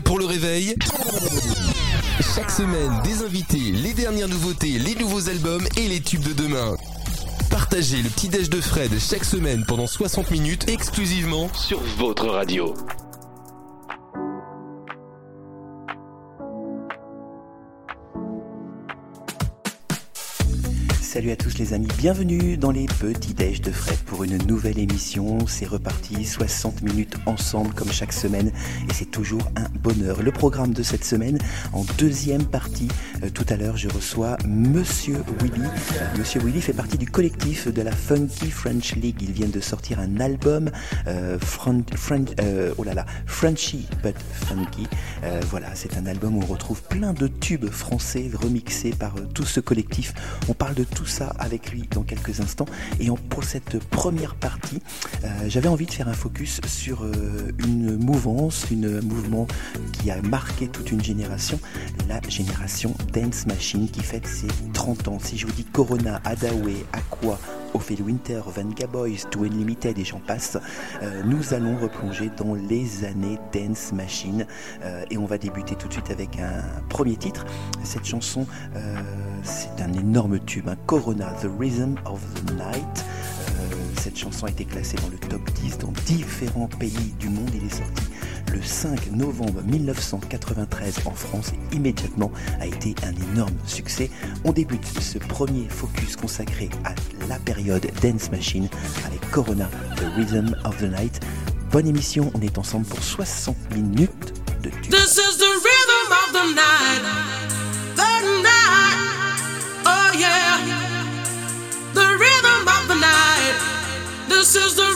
pour le réveil Chaque semaine, des invités, les dernières nouveautés, les nouveaux albums et les tubes de demain. Partagez le petit déj de Fred chaque semaine pendant 60 minutes exclusivement sur votre radio. Salut à tous les amis, bienvenue dans les petits déj de Fred pour une nouvelle émission. C'est reparti, 60 minutes ensemble comme chaque semaine et c'est toujours un bonheur. Le programme de cette semaine en deuxième partie. Euh, tout à l'heure, je reçois Monsieur Willy. Euh, Monsieur Willy fait partie du collectif de la Funky French League. Ils viennent de sortir un album, euh, oh là là, Frenchy but Funky. voilà, c'est un album où on retrouve plein de tubes français remixés par tout ce collectif. On parle de tout ça avec lui dans quelques instants. Et pour cette première partie, euh, j'avais envie de faire un focus sur euh, une mouvance, une, un mouvement qui a marqué toute une génération, la génération Dance Machine qui fête ses 30 ans. Si je vous dis Corona, Adawe, Aqua, Ophélie Winter, Venga Boys, To Unlimited et j'en passe, euh, nous allons replonger dans les années Dance Machine et on va débuter tout de suite avec un premier titre. Cette chanson, c'est un énorme tube, un Corona, The Rhythm of the Night. Euh, cette chanson a été classée dans le top 10 dans différents pays du monde. Il est sorti le 5 novembre 1993 en France immédiatement a été un énorme succès. On débute ce premier focus consacré à la période Dance Machine avec Corona, The Rhythm of the Night. Bonne émission, on est ensemble pour 60 minutes de tube. This is the rhythm of the night. The night. Oh yeah. This is the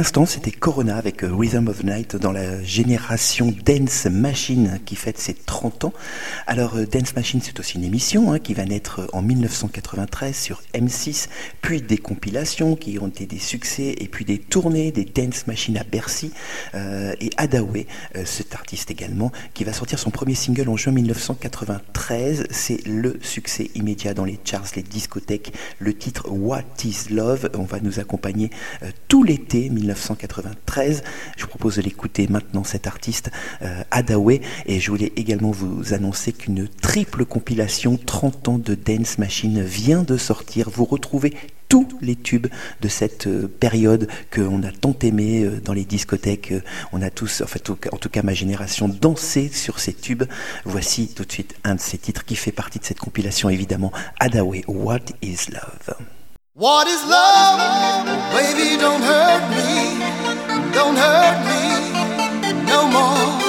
l'instant, c'était Corona avec euh, Rhythm of Night dans la génération Dance Machine qui fête ses 30 ans. Alors, euh, Dance Machine, c'est aussi une émission hein, qui va naître en 1993 sur M6, puis des compilations qui ont été des succès, et puis des tournées, des Dance Machine à Bercy, euh, et Adawe, cet artiste également, qui va sortir son premier single en juin 1993. C'est le succès immédiat dans les charts, les discothèques. Le titre What is Love, on va nous accompagner tout l'été 1993. Je vous propose de l'écouter maintenant, cet artiste euh. Et je voulais également vous annoncer qu'une triple compilation 30 ans de Dance Machine vient de sortir. Vous retrouvez tous les tubes de cette euh, période qu'on a tant aimé euh, dans les discothèques. On a tous, en, en tout cas ma génération, dansé sur ces tubes. Voici tout de suite un de ces titres qui fait partie de cette compilation, évidemment, Adawe, What is Love? What is love? Baby, don't hurt me. Don't hurt me no more.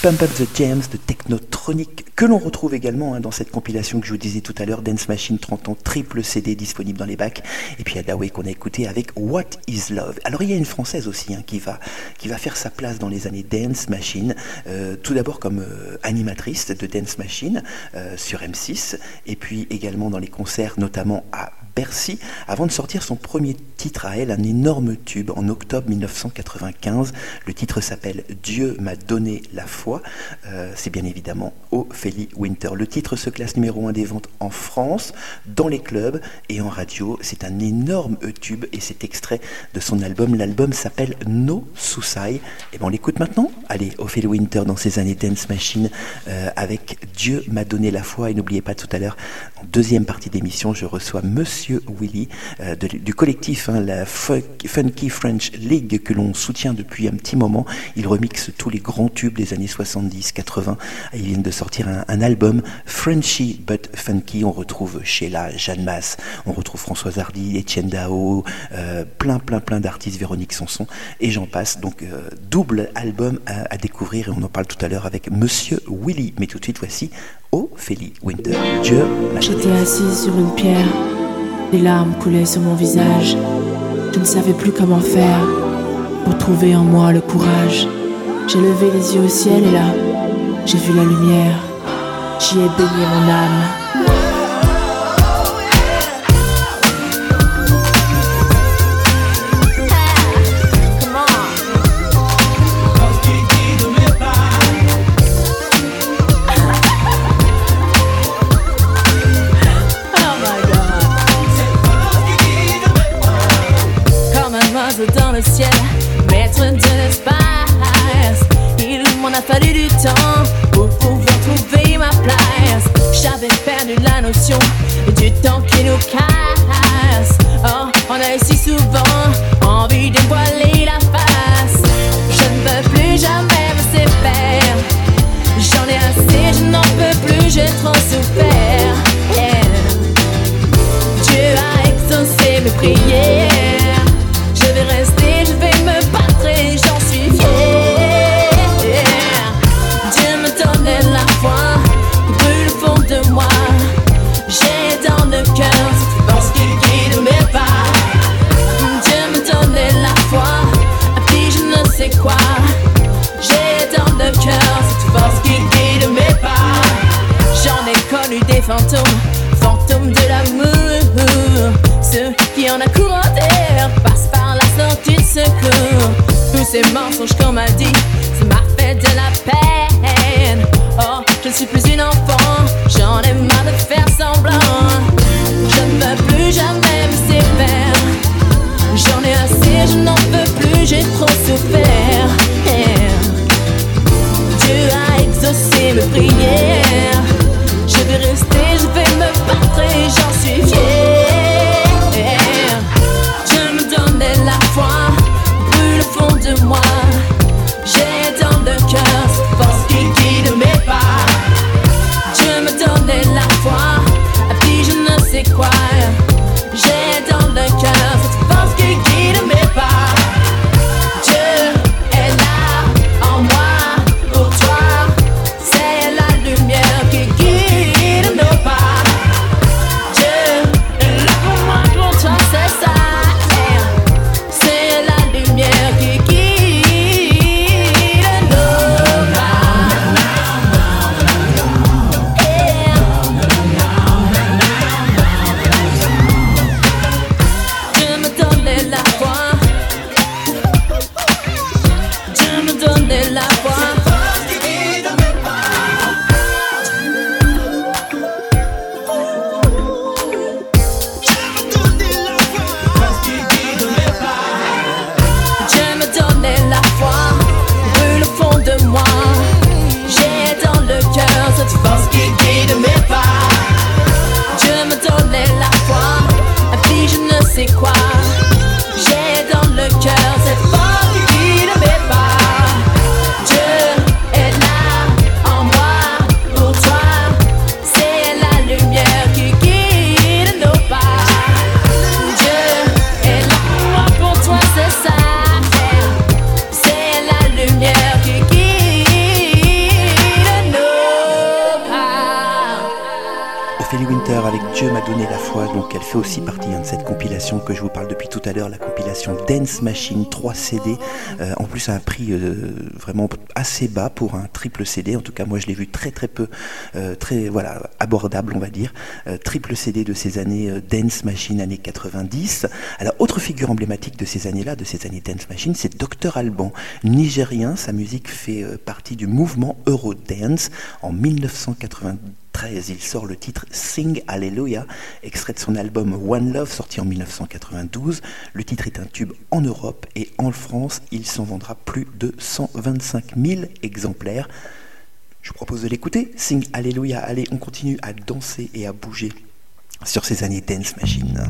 Pump Up the Jams de Technotronic, que l'on retrouve également hein, dans cette compilation que je vous disais tout à l'heure, Dance Machine 30 ans, triple CD disponible dans les bacs. Et puis Adaway qu'on a écouté avec What is Love. Alors il y a une française aussi hein, qui, va, qui va faire sa place dans les années Dance Machine, euh, tout d'abord comme euh, animatrice de Dance Machine euh, sur M6, et puis également dans les concerts, notamment à Bercy, avant de sortir son premier titre à elle, un énorme tube en octobre 1995. Le titre s'appelle Dieu m'a donné la foi. C'est bien évidemment Ophélie Winter. Le titre se classe numéro 1 des ventes en France, dans les clubs et en radio. C'est un énorme tube et c'est extrait de son album. L'album s'appelle No Suicide. Et bon, on l'écoute maintenant. Allez, Ophélie Winter dans ses années Dance Machine euh, avec Dieu m'a donné la foi. Et n'oubliez pas tout à l'heure, en deuxième partie d'émission, je reçois Monsieur Willy euh, du collectif hein, la Funky French League que l'on soutient depuis un petit moment. Il remixe tous les grands tubes des années 70, 80. Ils viennent de sortir un, album Frenchy but Funky. On retrouve Sheila, Jeanne Masse, on retrouve Françoise Hardy, Etienne Dao, euh, plein plein plein d'artistes, Véronique Sanson et j'en passe. Donc euh, double album à, découvrir et on en parle tout à l'heure avec Monsieur Willy. Mais tout de suite voici Ophélie Winter. Dieu. J'étais assise sur une pierre. Des larmes coulaient sur mon visage. Je ne savais plus comment faire pour trouver en moi le courage. J'ai levé les yeux au ciel et là, j'ai vu la lumière. J'y ai baigné mon âme. Pour un triple CD. En tout cas, moi je l'ai vu très très peu, euh, très voilà abordable on va dire. Euh, triple CD de ces années euh, Dance Machine années 90. Alors autre figure emblématique de ces années-là, de ces années Dance Machine, c'est Dr Alban, nigérien. Sa musique fait partie du mouvement Eurodance. En 1993, il sort le titre Sing Hallelujah, extrait de son album One Love, sorti en 1992. Le titre est un tube en Europe et en France, il s'en vendra plus de 125 000 exemplaires. Je vous propose de l'écouter. Sing Alléluia. Allez, on continue à danser et à bouger sur ces années Dance Machine.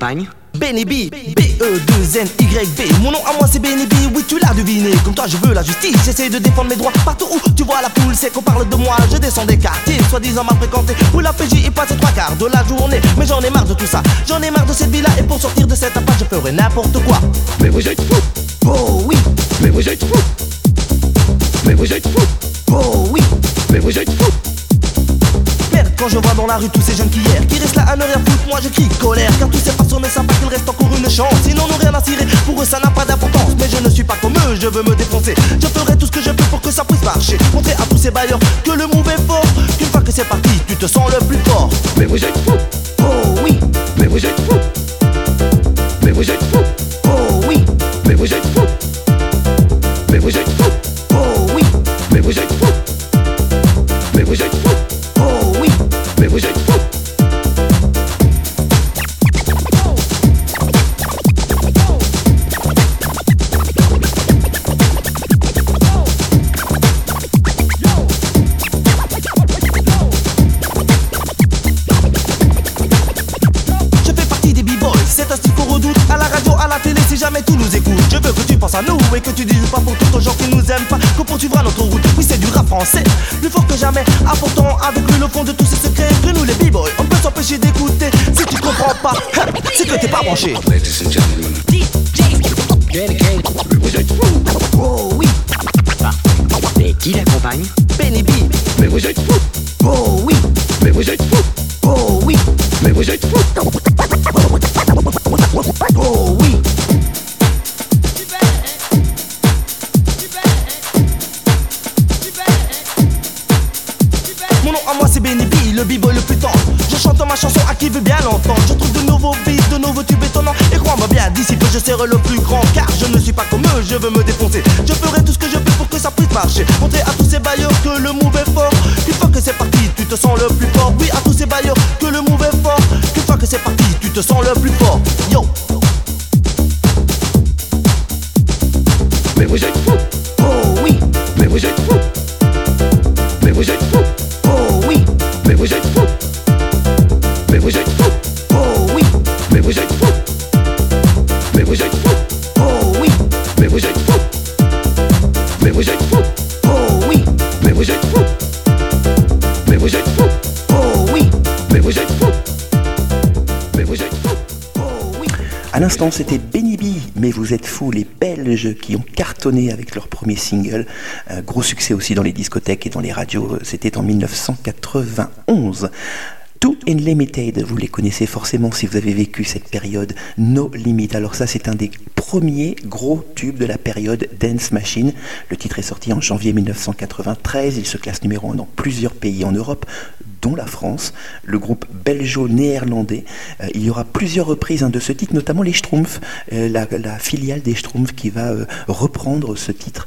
Benny B, B-E-2-N-Y-B Mon nom à moi c'est Benny B, oui tu l'as deviné. Comme toi je veux la justice, j'essaie de défendre mes droits Partout où tu vois la foule, c'est qu'on parle de moi. Je descends des quartiers, soi-disant mal fréquentés Où la PJ y passe trois quarts de la journée. Mais j'en ai marre de tout ça, j'en ai marre de cette vie-là. Et pour sortir de cette impasse je ferai n'importe quoi. Mais vous êtes fou Oh oui. Mais vous êtes fou Mais vous êtes fou Oh oui. Mais vous êtes fou Merde, quand je vois dans la rue tous ces jeunes qui hier Qui restent là à ne rien foutre, moi je crie colère. Car tous veux me défoncer. Je ferai tout ce que je peux pour que ça puisse marcher. Montrer à tous ces bailleurs que le move est fort. Qu'une fois que c'est parti, tu te sens le plus fort. Mais vous êtes fou Oh oui. Mais vous êtes fou Mais vous êtes fou Oh oui. Mais vous êtes fou Mais vous êtes fou Oh oui. Mais vous êtes fou c'est c'était Benny B, mais vous êtes fous, les Belges qui ont cartonné avec leur premier single. Gros succès aussi dans les discothèques et dans les radios. C'était en 1991. Too Unlimited, vous les connaissez forcément si vous avez vécu cette période No Limit. Alors ça, c'est un des premiers gros tubes de la période Dance Machine. Le titre est sorti en janvier 1993. Il se classe numéro 1 dans plusieurs pays en Europe, dont la France, le groupe belgeo-néerlandais. Euh, il y aura plusieurs reprises hein, de ce titre, notamment les Schtroumpfs, euh, la, filiale des Schtroumpfs qui va euh, reprendre ce titre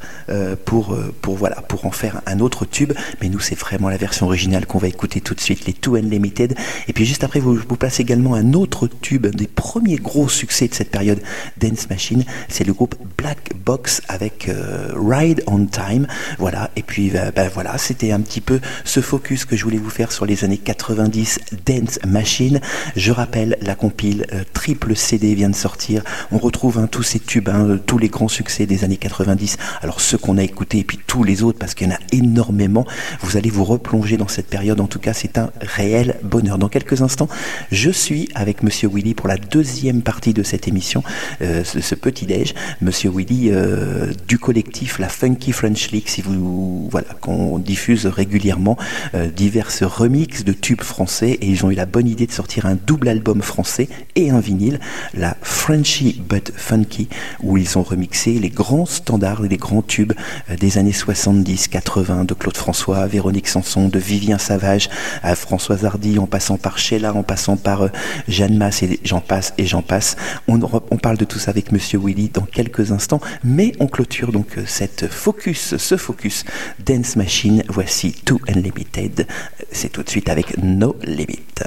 pour, pour, voilà, pour en faire un autre tube. Mais nous, c'est vraiment la version originale qu'on va écouter tout de suite, les Two Unlimited. Et puis juste après, vous, je vous place également un autre tube, des premiers gros succès de cette période Dance Machine. C'est le groupe Black Box avec Ride on Time. Voilà, et puis ben, voilà, c'était un petit peu ce focus que je voulais vous faire sur les années 90 Dance Machine. Je rappelle, la compile euh, triple CD vient de sortir. On retrouve hein, tous ces tubes, hein, euh, tous les grands succès des années 90. Alors ceux qu'on a écoutés et puis tous les autres, parce qu'il y en a énormément. Vous allez vous replonger dans cette période. En tout cas, c'est un réel bonheur. Dans quelques instants, je suis avec Monsieur Willy pour la deuxième partie de cette émission, euh, ce, petit déj. Monsieur Willy du collectif La Funky French League, si vous voilà, qu'on diffuse régulièrement diverses remixes de tubes français et ils ont eu la bonne idée de sortir un double album français et un vinyle, la Frenchy but Funky, où ils ont remixé les grands standards et les grands tubes euh, des années 70-80 de Claude François, Véronique Sanson, de Vivien Savage, à Françoise Hardy, en passant par Sheila, en passant par euh, Jeanne Masse et j'en passe et j'en passe. On, on parle de tout ça avec Monsieur Willy dans quelques instants, mais on clôture donc euh, cette focus, ce focus Dance Machine. Voici Too Unlimited. C'est tout de suite avec No Limit.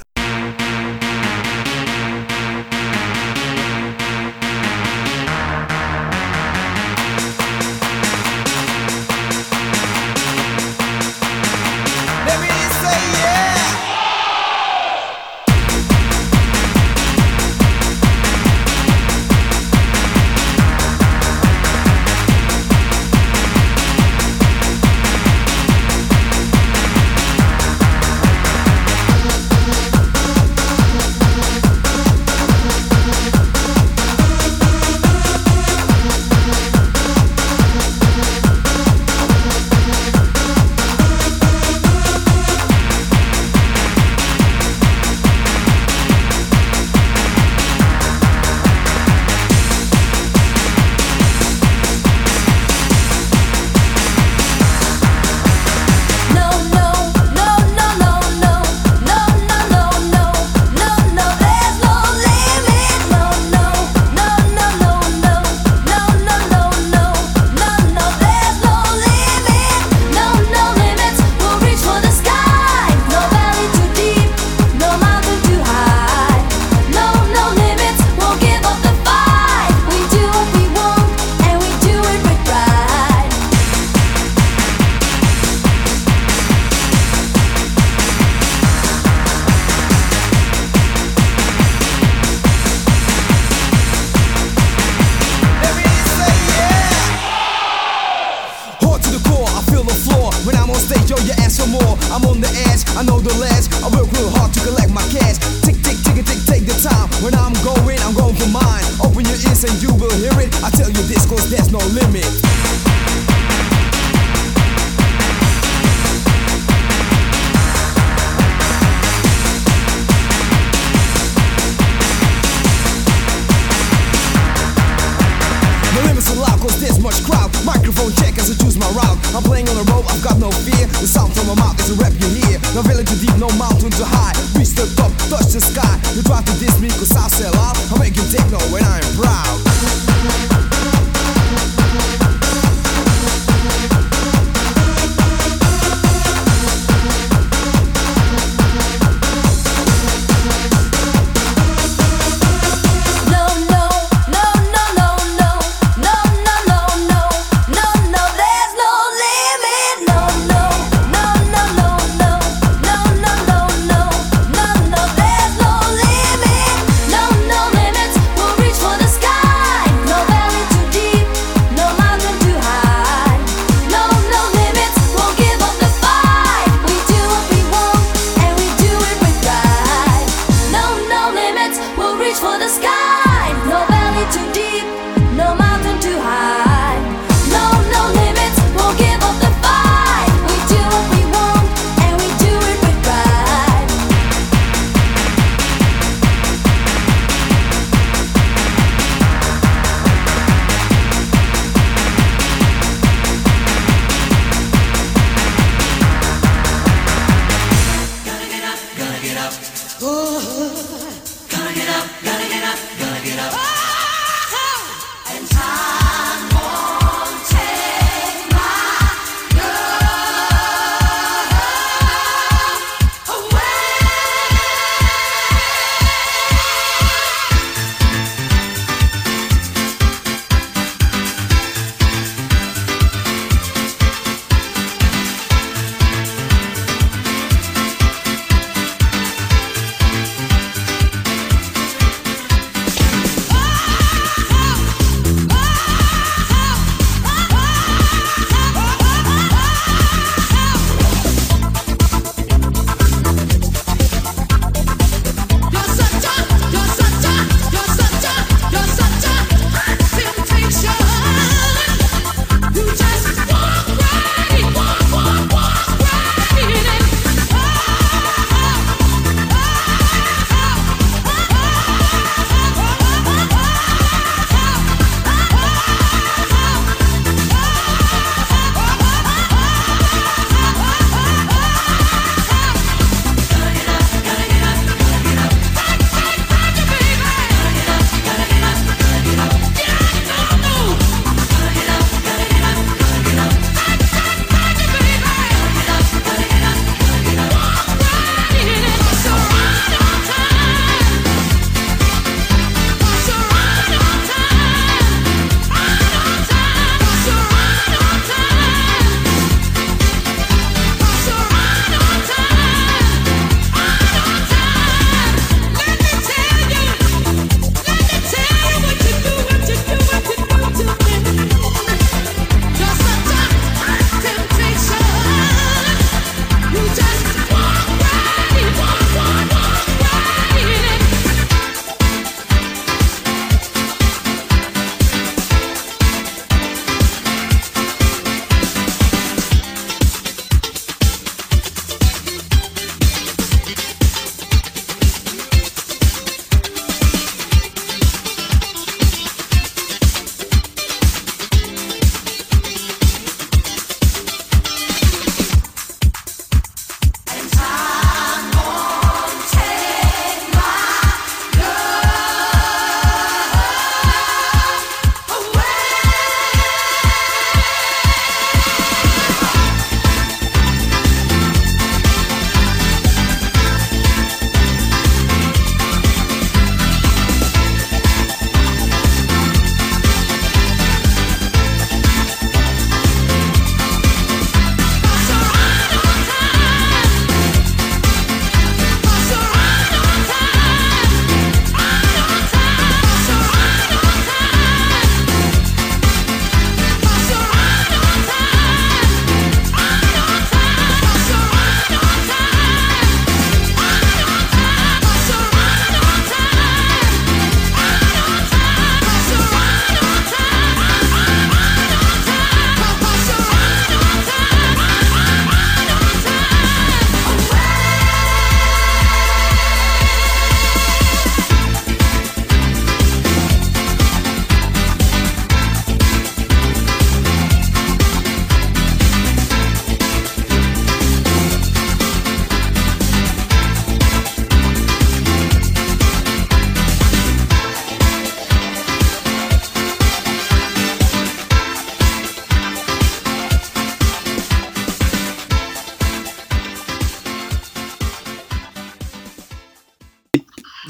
You try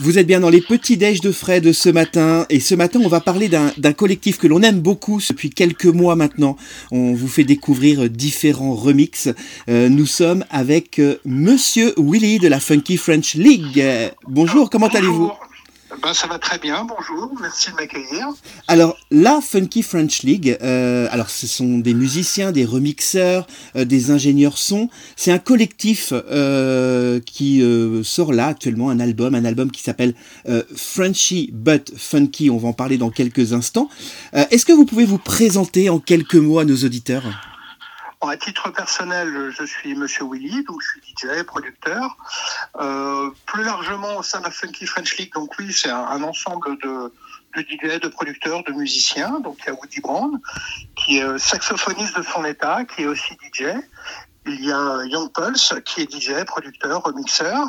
Vous êtes bien dans les petits déj de Fred ce matin et ce matin on va parler d'un collectif que l'on aime beaucoup depuis quelques mois maintenant. On vous fait découvrir différents remixes. Euh, nous sommes avec euh, Monsieur Willy de la Funky French League. Bonjour, comment allez-vous? Ben, ça va très bien, bonjour, merci de m'accueillir. Alors, la Funky French League, euh, alors ce sont des musiciens, des remixeurs, euh, des ingénieurs son. C'est un collectif euh, qui sort là actuellement un album, un album qui s'appelle Frenchy but Funky. On va en parler dans quelques instants. Est-ce que vous pouvez vous présenter en quelques mots à nos auditeurs? Bon, à titre personnel, je suis Monsieur Willy, donc je suis DJ, producteur. Euh, plus largement au sein de la Funky French League, donc oui, c'est un, ensemble de, de DJ, de producteurs, de musiciens. Donc il y a Woody Brown, qui est euh, saxophoniste de son état, qui est aussi DJ. Il y a Young Pulse, qui est DJ, producteur, remixeur.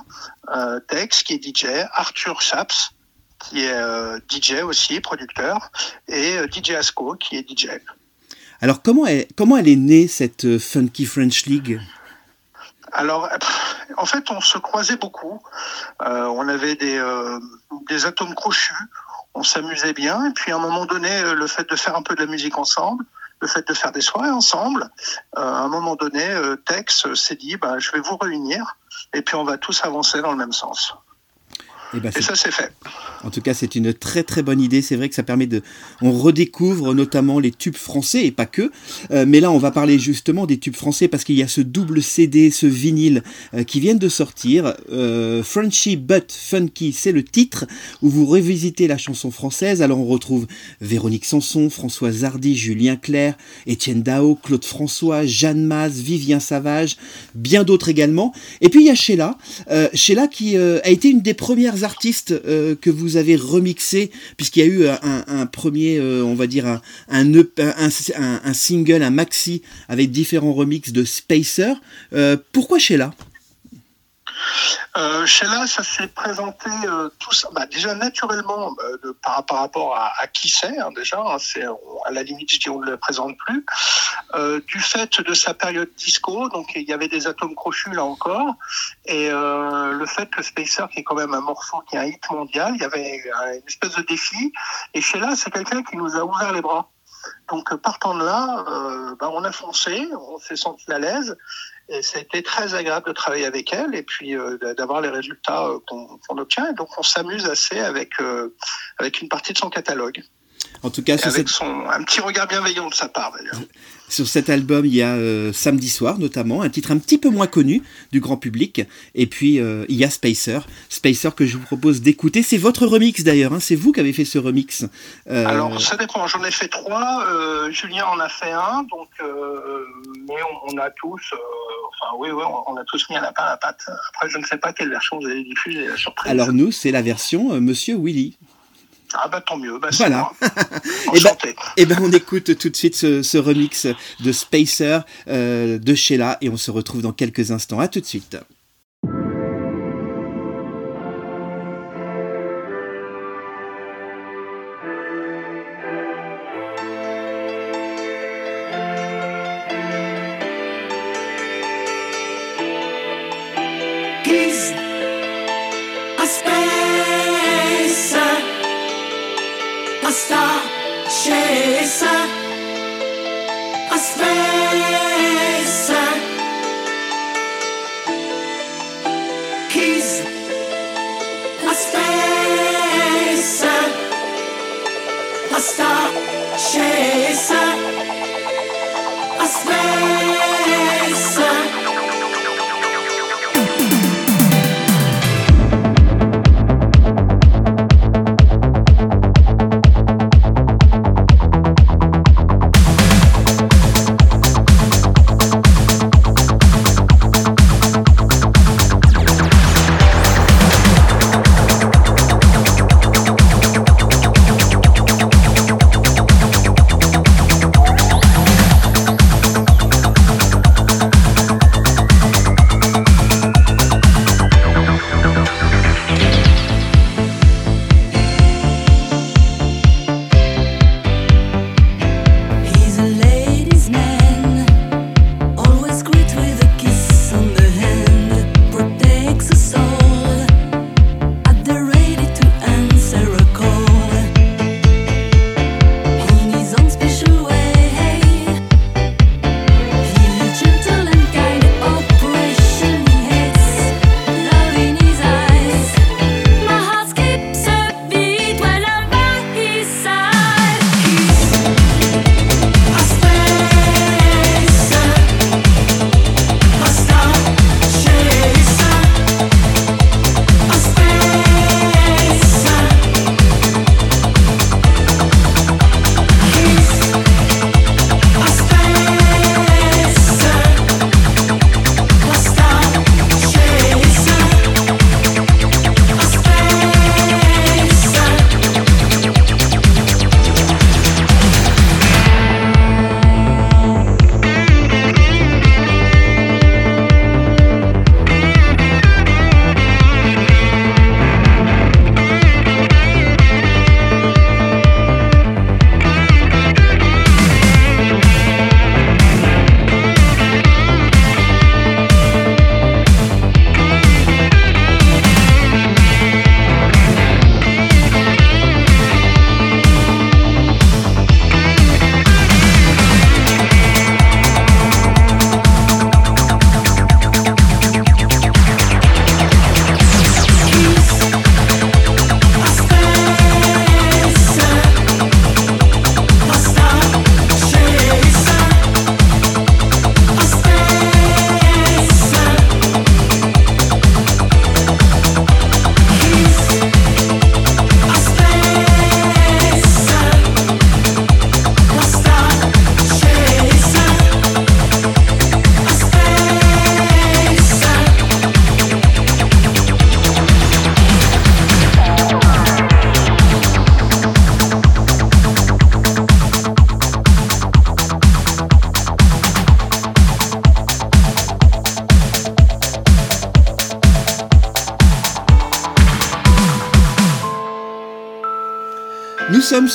Euh, Tex, qui est DJ. Arthur Chaps, qui est euh, DJ aussi, producteur. Et euh, DJ Asco, qui est DJ. Alors comment elle, comment elle est née cette euh, Funky French League? Alors, en fait, on se croisait beaucoup. Euh, on avait des, euh, des atomes crochus. On s'amusait bien. Et puis, à un moment donné, le fait de faire un peu de la musique ensemble, le fait de faire des soirées ensemble, à un moment donné, Tex s'est dit, bah, je vais vous réunir. Et puis, on va tous avancer dans le même sens. Eh ben, Et ça, c'est fait. En tout cas, c'est une très très bonne idée. C'est vrai que ça permet de. On redécouvre notamment les tubes français et pas que. Euh, mais là, on va parler justement des tubes français parce qu'il y a ce double CD, ce vinyle euh, qui viennent de sortir. Euh, Frenchy but Funky, c'est le titre où vous revisitez la chanson française. Alors, on retrouve Véronique Sanson, Françoise Hardy, Julien Clerc, Étienne Dao, Claude François, Jeanne Maz, Vivien Savage, bien d'autres également. Et puis il y a Sheila, euh, Sheila qui a été une des premières artistes euh, que vous avez remixé, puisqu'il y a eu un, un premier, euh, on va dire, un, un, single, un maxi, avec différents remixes de Spacer. Euh, pourquoi Sheila? Euh, Sheila, ça s'est présenté euh, tout ça, bah, déjà naturellement euh, de- par, par rapport à, à qui c'est hein, déjà. hein, c'est à la limite, je dis on ne le présente plus. Euh, du fait de sa période disco, donc il y avait des atomes crochus là encore, et euh, le fait que Spacer, qui est quand même un morceau qui est un hit mondial, il y avait une espèce de défi. Et Sheila, c'est quelqu'un qui nous a ouvert les bras. Donc partant de là, bah, on a foncé, on s'est senti à l'aise. Et c'était très agréable de travailler avec elle et puis euh, d'avoir les résultats euh, qu'on obtient. Et donc on s'amuse assez avec euh, avec une partie de son catalogue, En tout cas, et avec cette- son un petit regard bienveillant de sa part d'ailleurs. Sur cet album, il y a euh, Samedi soir notamment, un titre un petit peu moins connu du grand public. Et puis, euh, il y a Spacer. Spacer que je vous propose d'écouter. C'est votre remix d'ailleurs, hein, c'est vous qui avez fait ce remix. Euh, Alors ça dépend. J'en ai fait trois. euh, Julien en a fait un. Donc euh, mais on, on a tous, euh, enfin oui oui, on, on a tous mis à la à la pâte. Après je ne sais pas quelle version vous avez diffusée surprise. alors nous, c'est la version Monsieur Willy. Ah bah tant mieux. Bah, c'est Voilà. moi. Eh ben. Eh ben, on écoute tout de suite ce, ce remix de Spacer euh, de Sheila et on se retrouve dans quelques instants. À tout de suite. A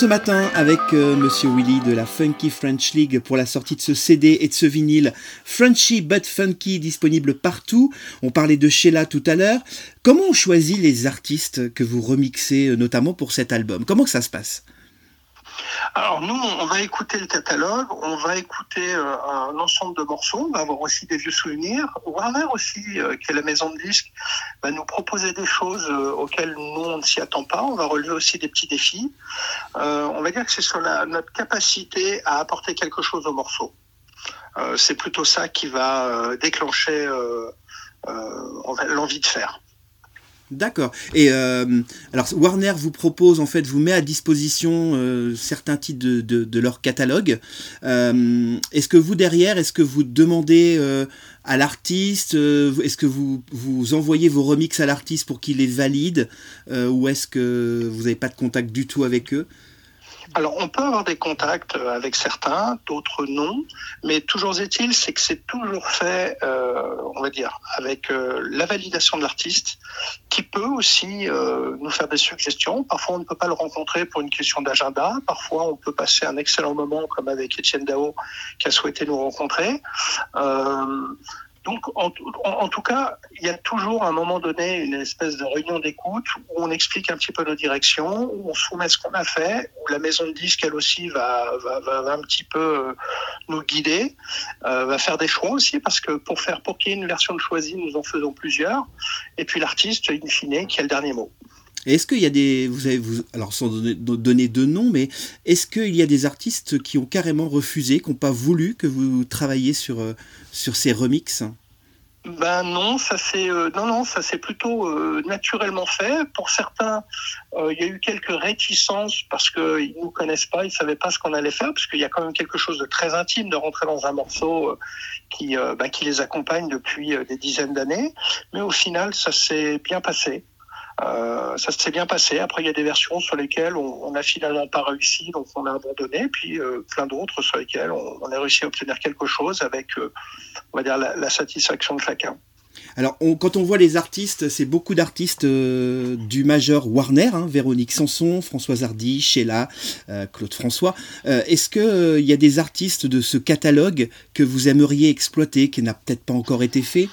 ce matin avec euh, Monsieur Willy de la Funky French League pour la sortie de ce CD et de ce vinyle Frenchy but Funky disponible partout. On parlait de Sheila tout à l'heure. Comment on choisit les artistes que vous remixez euh, notamment pour cet album? Comment que ça se passe? Alors nous, on va écouter le catalogue, on va écouter euh, un ensemble de morceaux, on va avoir aussi des vieux souvenirs. Warner aussi, euh, qui est la maison de disques, va nous proposer des choses euh, auxquelles nous, on ne s'y attend pas. On va relever aussi des petits défis. On va dire que c'est sur notre capacité à apporter quelque chose au morceau. Euh, c'est plutôt ça qui va déclencher l'envie de faire. D'accord. Et euh, alors Warner vous propose en fait, vous met à disposition euh, certains titres de, leur catalogue. Euh, est-ce que vous derrière, est-ce que vous demandez euh, à l'artiste, est-ce que vous vous envoyez vos remixes à l'artiste pour qu'il les valide, ou est-ce que vous n'avez pas de contact du tout avec eux? Alors, on peut avoir des contacts euh, avec certains, d'autres non, mais toujours est-il, c'est que c'est toujours fait, euh, on va dire, avec euh, la validation de l'artiste, qui peut aussi nous faire des suggestions. Parfois, on ne peut pas le rencontrer pour une question d'agenda. Parfois, on peut passer un excellent moment, comme avec Étienne Dao, qui a souhaité nous rencontrer. Donc, en, tout- cas, il y a toujours à un moment donné une espèce de réunion d'écoute où on explique un petit peu nos directions, où on soumet ce qu'on a fait, où la maison de disques, elle aussi, va, va, va, va un petit peu euh, nous guider, euh, va faire des choix aussi, parce que pour faire pour qu'il y ait une version de choisie, nous en faisons plusieurs, et puis l'artiste, in fine, qui a le dernier mot. Est-ce qu'il y a des, vous avez, vous, alors sans donner, mais est-ce qu'il y a des artistes qui ont carrément refusé, qui n'ont pas voulu que vous travailliez sur euh, sur ces remixes? Ben non, ça c'est euh, non non, ça c'est plutôt euh, naturellement fait. Pour certains, il y a eu quelques réticences parce que ils nous connaissent pas, ils savaient pas ce qu'on allait faire, parce qu'il y a quand même quelque chose de très intime de rentrer dans un morceau qui ben, qui les accompagne depuis des dizaines d'années. Mais au final, ça s'est bien passé. Euh, ça s'est bien passé. Après, il y a des versions sur lesquelles on, on a finalement pas réussi, donc on a abandonné. Puis euh, plein d'autres sur lesquelles on, a réussi à obtenir quelque chose avec, euh, on va dire, la, satisfaction de chacun. Alors, quand on voit les artistes, c'est beaucoup d'artistes du majeur Warner, hein, Véronique Sanson, Françoise Hardy, Sheila, Claude François. Est-ce qu'il y a des artistes de ce catalogue que vous aimeriez exploiter, qui n'a peut-être pas encore été fait?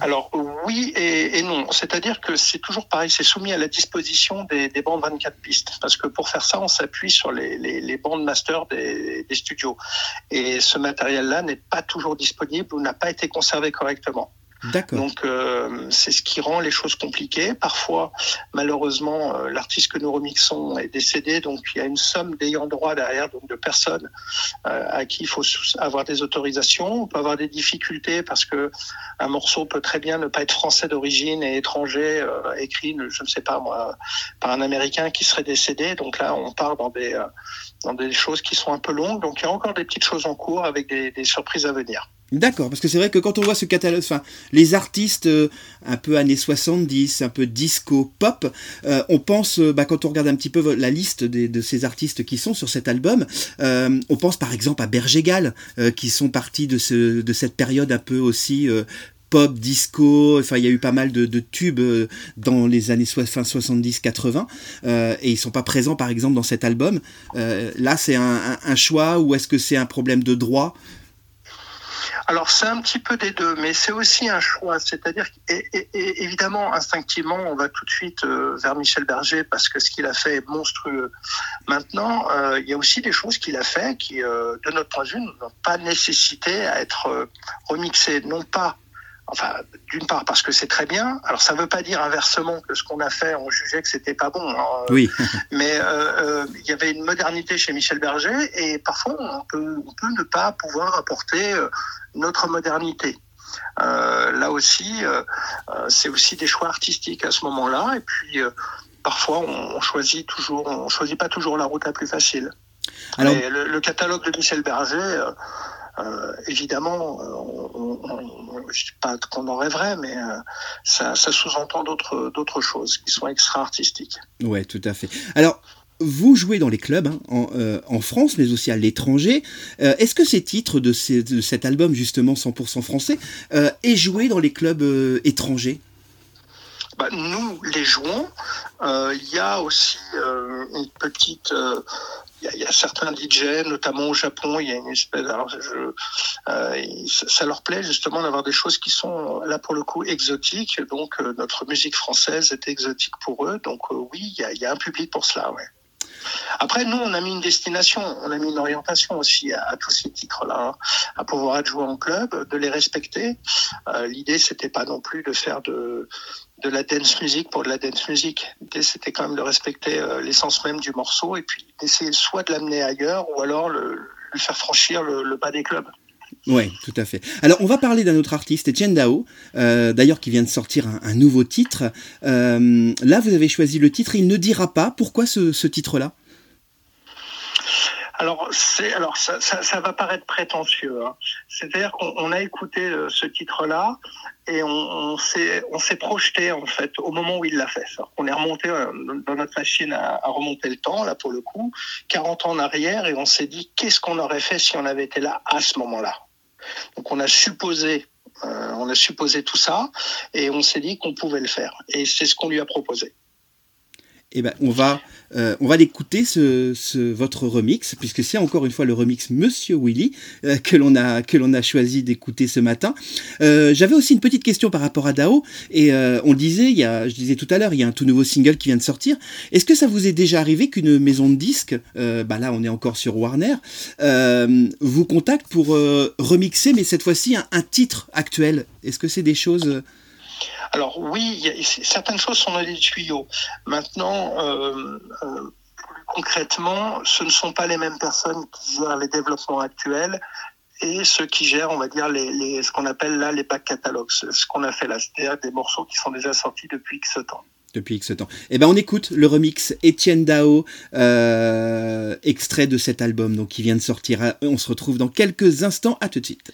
Alors oui et, non, c'est-à-dire que c'est toujours pareil, c'est soumis à la disposition des, des bandes 24 pistes, parce que pour faire ça, on s'appuie sur les, bandes master des, des studios, et ce matériel-là n'est pas toujours disponible ou n'a pas été conservé correctement. Donc euh, c'est ce qui rend les choses compliquées. Parfois, malheureusement, euh, l'artiste que nous remixons est décédé, donc il y a une somme d'ayants droit derrière, donc de personnes euh, à qui il faut avoir des autorisations. On peut avoir des difficultés parce que un morceau peut très bien ne pas être français d'origine et étranger, euh, écrit, je ne sais pas moi, par un Américain qui serait décédé. Donc là, on part dans des dans des choses qui sont un peu longues. Donc il y a encore des petites choses en cours avec des surprises à venir. D'accord, parce que c'est vrai que quand on voit ce catalogue, enfin, les artistes euh, un peu années 70, un peu disco, pop, euh, on pense, euh, bah, quand on regarde un petit peu la liste des- de ces artistes qui sont sur cet album, euh, on pense par exemple à Berger-Gall, euh, qui sont partis de, ce, de cette période un peu aussi pop, disco, enfin il y a eu pas mal de, de tubes dans les années so- fin 70-80, euh, et ils sont pas présents par exemple dans cet album. Euh, là c'est un, un- un choix ou est-ce que c'est un problème de droit? Alors c'est un petit peu des deux, mais c'est aussi un choix. C'est-à-dire qu'évidemment, instinctivement, on va tout de suite euh, vers Michel Berger parce que ce qu'il a fait est monstrueux. Maintenant, euh, il y a aussi des choses qu'il a fait qui, euh, de notre point de vue, n'ont pas nécessité à être remixées, non pas. Enfin, d'une part parce que c'est très bien. Alors ça ne veut pas dire inversement que ce qu'on a fait, on jugeait que c'était pas bon. hein. Oui. Mais euh, euh, il y avait une modernité chez Michel Berger et parfois on peut, on peut ne pas pouvoir apporter euh, notre modernité. Euh, là aussi, euh, euh, c'est aussi des choix artistiques à ce moment-là. Et puis euh, parfois on, choisit toujours, on choisit pas toujours la route la plus facile. Alors- le, le catalogue de Michel Berger. Euh, évidemment, euh, on, on, on- je dis pas qu'on en rêverait, mais euh, ça, ça sous-entend d'autres choses qui sont extra artistiques. Ouais, tout à fait. Alors, vous jouez dans les clubs hein, en, euh, en France, mais aussi à l'étranger. Est-ce que ces titres de, ces- de cet album, justement 100% français, est joué dans les clubs étrangers? Bah, nous les jouons. Euh, Il y a aussi euh, une petite. euh, Il y, y a certains DJ, notamment au Japon, il y a une espèce. Alors, je, euh, ça leur plaît justement d'avoir des choses qui sont là pour le coup exotiques. Donc, euh, notre musique française est exotique pour eux. Donc, euh, oui, il y y a un public pour cela, ouais. Après, nous, on a mis une destination, on a mis une orientation aussi à, tous ces titres-là, hein, à pouvoir être joués en club, de les respecter. Euh, L'idée, c'était pas non plus de faire de, de la dance music pour de la dance music. L'idée, c'était quand même de respecter euh, l'essence même du morceau et puis d'essayer soit de l'amener ailleurs ou alors le, lui faire franchir le, bas des clubs. Ouais, tout à fait. Alors, on va parler d'un autre artiste, Etienne Dao, euh, d'ailleurs qui vient de sortir un, nouveau titre. Euh, là, vous avez choisi le titre, il ne dira pas. Pourquoi ce, ce titre-là Alors, c'est, alors ça, va paraître prétentieux. Hein. C'est-à-dire qu'on on a écouté euh, ce titre-là et on, on s'est, on s'est projeté en fait au moment où il l'a fait. Qu'on est remonté euh, dans notre machine à, à remonter le temps, là pour le coup, 40 ans en arrière, et on s'est dit qu'est-ce qu'on aurait fait si on avait été là à ce moment-là? Donc, on a supposé. euh, on a supposé tout ça et on s'est dit qu'on pouvait le faire. Et c'est ce qu'on lui a proposé. Eh ben, on va, euh, va l'écouter ce, ce, votre remix, puisque c'est encore une fois le remix Monsieur Willy euh, que l'on a a choisi d'écouter ce matin. Euh, J'avais aussi une petite question par rapport à Dao, et euh, on le disait, il y a, je disais tout à l'heure, il y a un tout nouveau single qui vient de sortir. Est-ce que ça vous est déjà arrivé qu'une maison de disques, bah là on est encore sur Warner, vous contacte pour remixer, mais cette fois-ci un, titre actuel? Est-ce que c'est des choses Alors oui, certaines choses sont dans les tuyaux. Maintenant, euh, euh, plus concrètement, ce ne sont pas les mêmes personnes qui gèrent les développements actuels et ceux qui gèrent, on va dire, ce qu'on appelle là les back catalogues, ce qu'on a fait là, c'est-à-dire des morceaux qui sont déjà sortis depuis X temps. depuis X temps. Eh ben on écoute le remix Etienne Dao, euh, extrait de cet album donc qui vient de sortir. On se retrouve dans quelques instants. À tout de suite.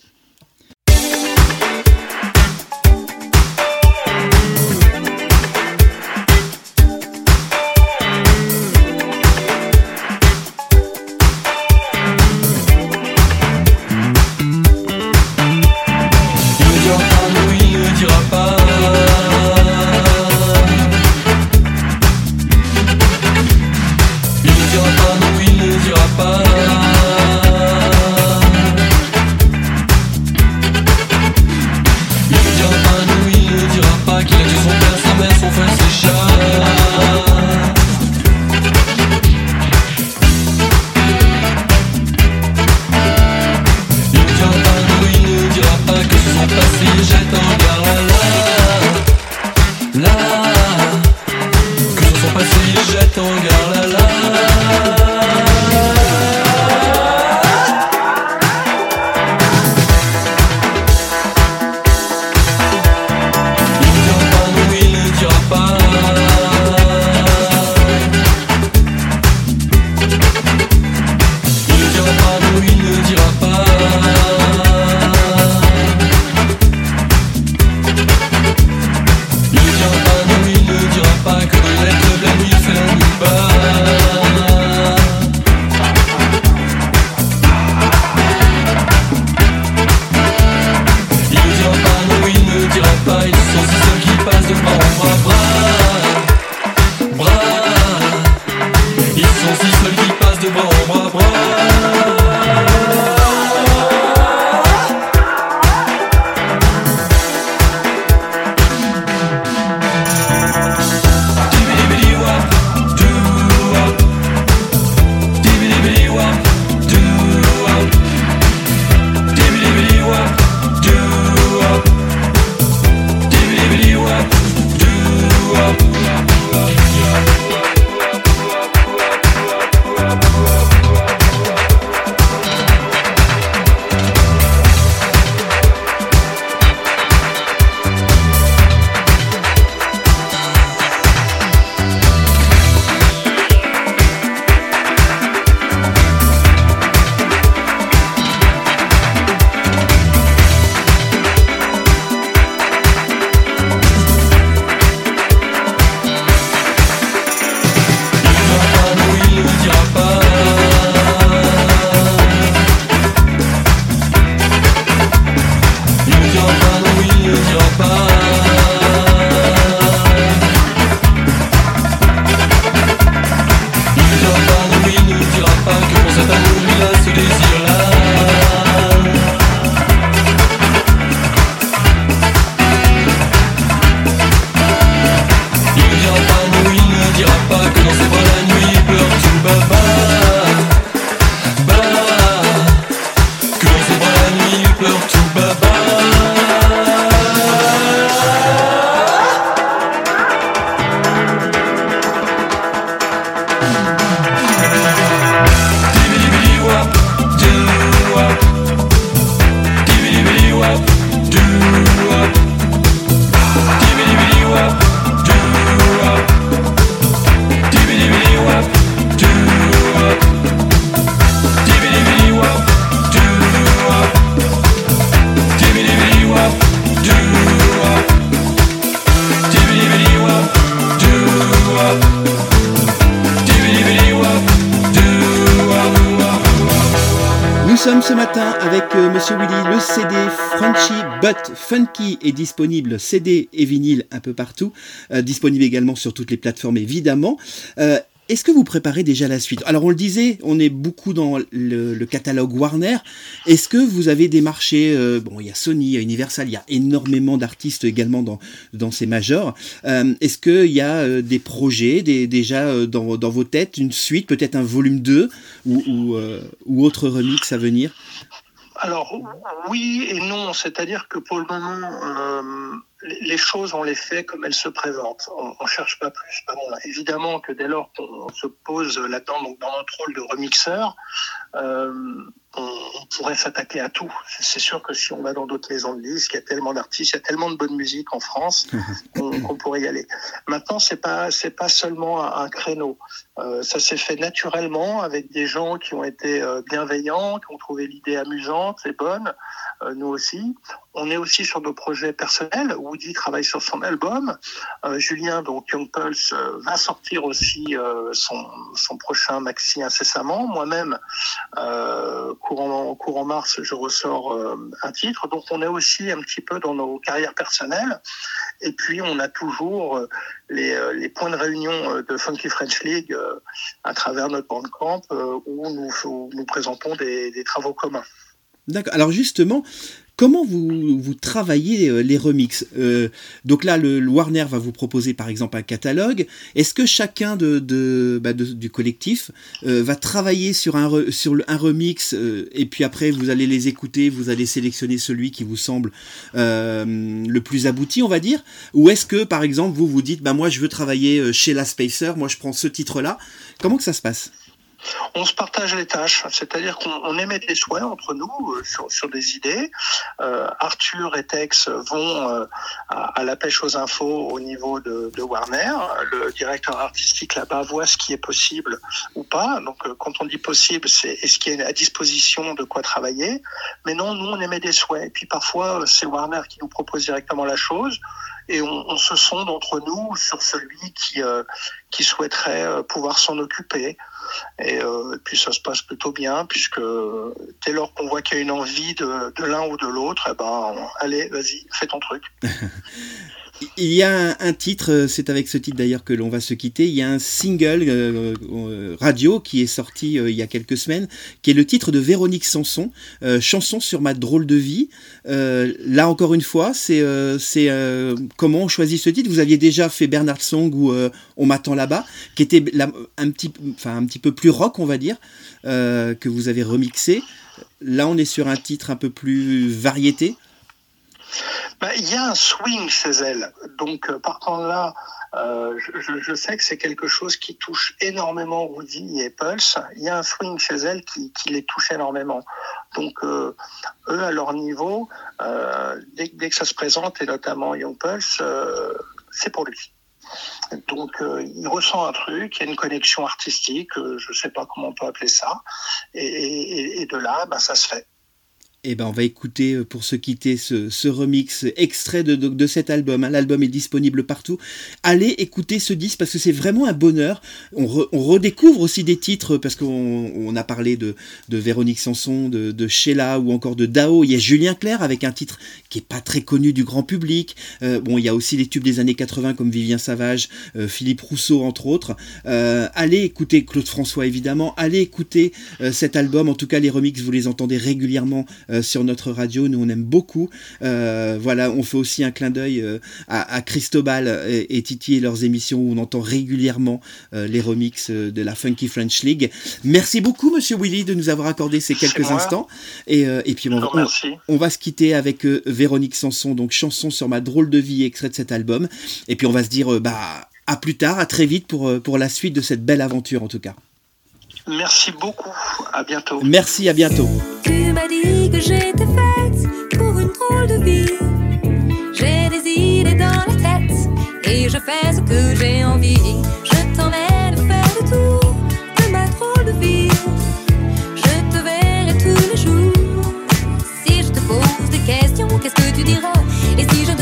Disponible, CD et vinyle un peu partout, euh, disponible également sur toutes les plateformes évidemment. Euh, est-ce que vous préparez déjà la suite? Alors on le disait, on est beaucoup dans le, catalogue Warner. Est-ce que vous avez des marchés euh, Bon, il y a Sony, il y a Universal, il y a énormément d'artistes également dans, dans ces majors. Euh, Est-ce qu'il y a des projets déjà dans, dans vos têtes, une suite, peut-être un volume 2 ou, ou autre remix à venir? Alors oui et non, c'est-à-dire que pour le moment, euh, les choses on les fait comme elles se présentent. On, on cherche pas plus. Évidemment que dès lors qu'on se pose là-dedans, dans notre rôle de remixeur, euh, on, on pourrait s'attaquer à tout. C'est sûr que si on va dans d'autres maisons de disques, il y a tellement d'artistes, il y a tellement de bonne musique en France qu'on pourrait y aller. Maintenant, c'est pas c'est pas seulement un, un créneau. Euh, ça s'est fait naturellement avec des gens qui ont été euh, bienveillants, qui ont trouvé l'idée amusante et bonne. Euh, nous aussi. On est aussi sur nos projets personnels. Woody travaille sur son album. Euh, Julien, donc Young Pulse, euh, va sortir aussi euh, son, son prochain maxi incessamment. Moi-même, euh, courant, courant mars, je ressors euh, un titre. Donc on est aussi un petit peu dans nos carrières personnelles. Et puis on a toujours euh, les, euh, les points de réunion de Funky French League à travers notre bandcamp où nous, où nous présentons des, des travaux communs. D'accord. Alors justement, comment vous, travaillez euh, les remixes? Euh, Donc là, le, Warner va vous proposer par exemple un catalogue. Est-ce que chacun de, bah, du collectif euh, va travailler sur un, remix et puis après vous allez les écouter, vous allez sélectionner celui qui vous semble le plus abouti, on va dire? Ou est-ce que par exemple vous vous dites, bah moi je veux travailler chez La Spacer, moi je prends ce titre-là? Comment que ça se passe? On se partage les tâches, c'est-à-dire qu'on on émet des souhaits entre nous euh, sur, des idées. Euh, Arthur et Tex vont euh, à, la pêche aux infos au niveau de, de Warner. Le directeur artistique là-bas voit ce qui est possible ou pas. Donc quand on dit possible, c'est est-ce qu'il y a à disposition de quoi travailler. Mais non, nous on émet des souhaits. Et puis parfois c'est Warner qui nous propose directement la chose et on, on se sonde entre nous sur celui qui, euh, qui souhaiterait euh, pouvoir s'en occuper. Et, euh, puis ça se passe plutôt bien, puisque dès lors qu'on voit qu'il y a une envie de, de l'un ou de l'autre, eh ben, allez, vas-y, fais ton truc. Il y a un, titre, euh, c'est avec ce titre d'ailleurs que l'on va se quitter, il y a un single euh, euh, radio qui est sorti il y a quelques semaines, qui est le titre de Véronique Sanson, chanson sur ma drôle de vie. Là encore une fois, c'est comment on choisit ce titre Vous aviez déjà fait Bernard Song ou On m'attend là-bas, qui était un, petit, enfin, un petit peu plus rock, on va dire, que vous avez remixé. Là, on est sur un titre un peu plus variété. Ben, Il y a un swing chez elle. Donc, euh, partant de là, euh, je, sais que c'est quelque chose qui touche énormément Woody et Pulse. Il y a un swing chez elle qui, les touche énormément. Donc, euh, eux, à leur niveau, dès, que ça se présente, et notamment Young Pulse, c'est pour lui. Donc, il ressent un truc, il y a une connexion artistique, je ne sais pas comment on peut appeler ça, et de là, ben, ça se fait. Eh ben, on va écouter euh, pour se quitter ce, remix extrait de, cet album. hein. L'album est disponible partout. Allez écouter ce disque parce que c'est vraiment un bonheur. On, re- on redécouvre aussi des titres parce qu'on on a parlé de, Véronique Sanson, de, de Sheila ou encore de Dao. Il y a Julien Clerc avec un titre qui est pas très connu du grand public. Euh, bon, il y a aussi les tubes des années 80 comme Vivien Savage, euh, Philippe Rousseau entre autres. Allez écouter Claude François évidemment. Allez écouter cet album. En tout cas, les remixes, vous les entendez régulièrement sur notre radio. Nous, on aime beaucoup. Euh, voilà, on fait aussi un clin d'œil euh, à, à Cristobal et, et Titi et leurs émissions où on entend régulièrement euh, les remixes euh, de la Funky French League. Merci beaucoup, Monsieur Willy, de nous avoir accordé ces quelques instants. Et, euh, et puis, on, on- va se quitter avec euh, Véronique Sanson, donc chanson sur ma drôle de vie, extrait de cet album. Et puis, on va se dire, euh, bah, à plus tard, à très vite pour, euh, pour la suite de cette belle aventure, en tout cas. Merci beaucoup. À bientôt. Merci, à bientôt. Tu m'as dit que j'étais faite pour une drôle de vie. J'ai des idées dans la tête et je fais ce que j'ai envie. Je t'emmène faire le tour de ma drôle de vie. Je te verrai tous les jours. Si je te pose des questions, qu'est-ce que tu diras? Et si je